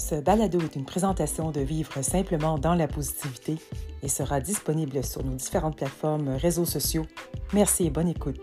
Ce balado est une présentation de Vivre simplement dans la positivité et sera disponible sur nos différentes plateformes réseaux sociaux. Merci et bonne écoute.